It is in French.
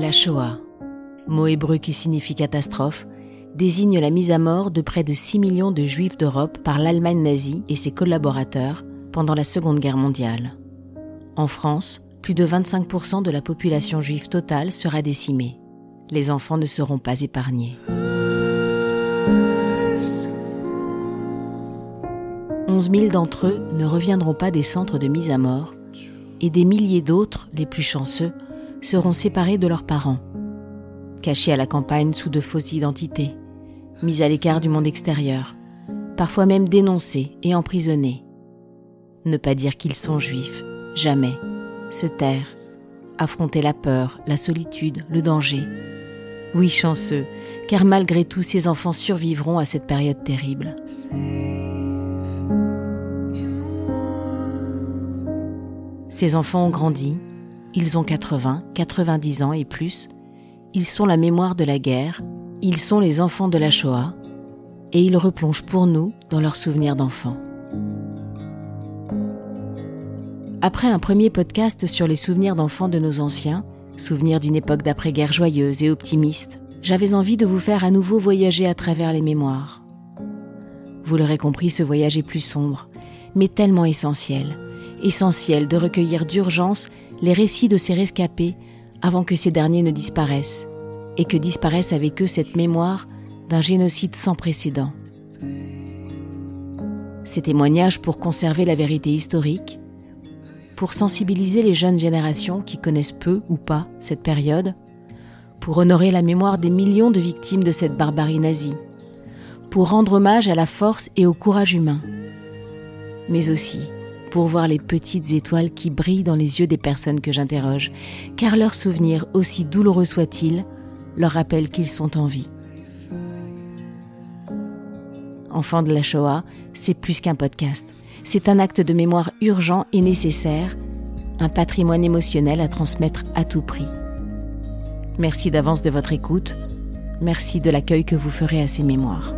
La Shoah, mot hébreu qui signifie catastrophe, désigne la mise à mort de près de 6 millions de juifs d'Europe par l'Allemagne nazie et ses collaborateurs pendant la Seconde Guerre mondiale. En France, plus de 25% de la population juive totale sera décimée. Les enfants ne seront pas épargnés. 11 000 d'entre eux ne reviendront pas des centres de mise à mort et des milliers d'autres, les plus chanceux, seront séparés de leurs parents, cachés à la campagne sous de fausses identités, mis à l'écart du monde extérieur, parfois même dénoncés et emprisonnés. Ne pas dire qu'ils sont juifs, jamais. Se taire, affronter la peur, la solitude, le danger. Oui, chanceux, car malgré tout, ces enfants survivront à cette période terrible. Ces enfants ont grandi, ils ont 80, 90 ans et plus, ils sont la mémoire de la guerre, ils sont les enfants de la Shoah, et ils replongent pour nous dans leurs souvenirs d'enfants. Après un premier podcast sur les souvenirs d'enfants de nos anciens, souvenirs d'une époque d'après-guerre joyeuse et optimiste, j'avais envie de vous faire à nouveau voyager à travers les mémoires. Vous l'aurez compris, ce voyage est plus sombre, mais tellement essentiel. Essentiel de recueillir d'urgence les récits de ces rescapés avant que ces derniers ne disparaissent, et que disparaisse avec eux cette mémoire d'un génocide sans précédent. Ces témoignages pour conserver la vérité historique, pour sensibiliser les jeunes générations qui connaissent peu ou pas cette période, pour honorer la mémoire des millions de victimes de cette barbarie nazie, pour rendre hommage à la force et au courage humain, mais aussi pour voir les petites étoiles qui brillent dans les yeux des personnes que j'interroge, car leurs souvenirs, aussi douloureux soient-ils, leur rappellent qu'ils sont en vie. Enfant de la Shoah, c'est plus qu'un podcast. C'est un acte de mémoire urgent et nécessaire, un patrimoine émotionnel à transmettre à tout prix. Merci d'avance de votre écoute. Merci de l'accueil que vous ferez à ces mémoires.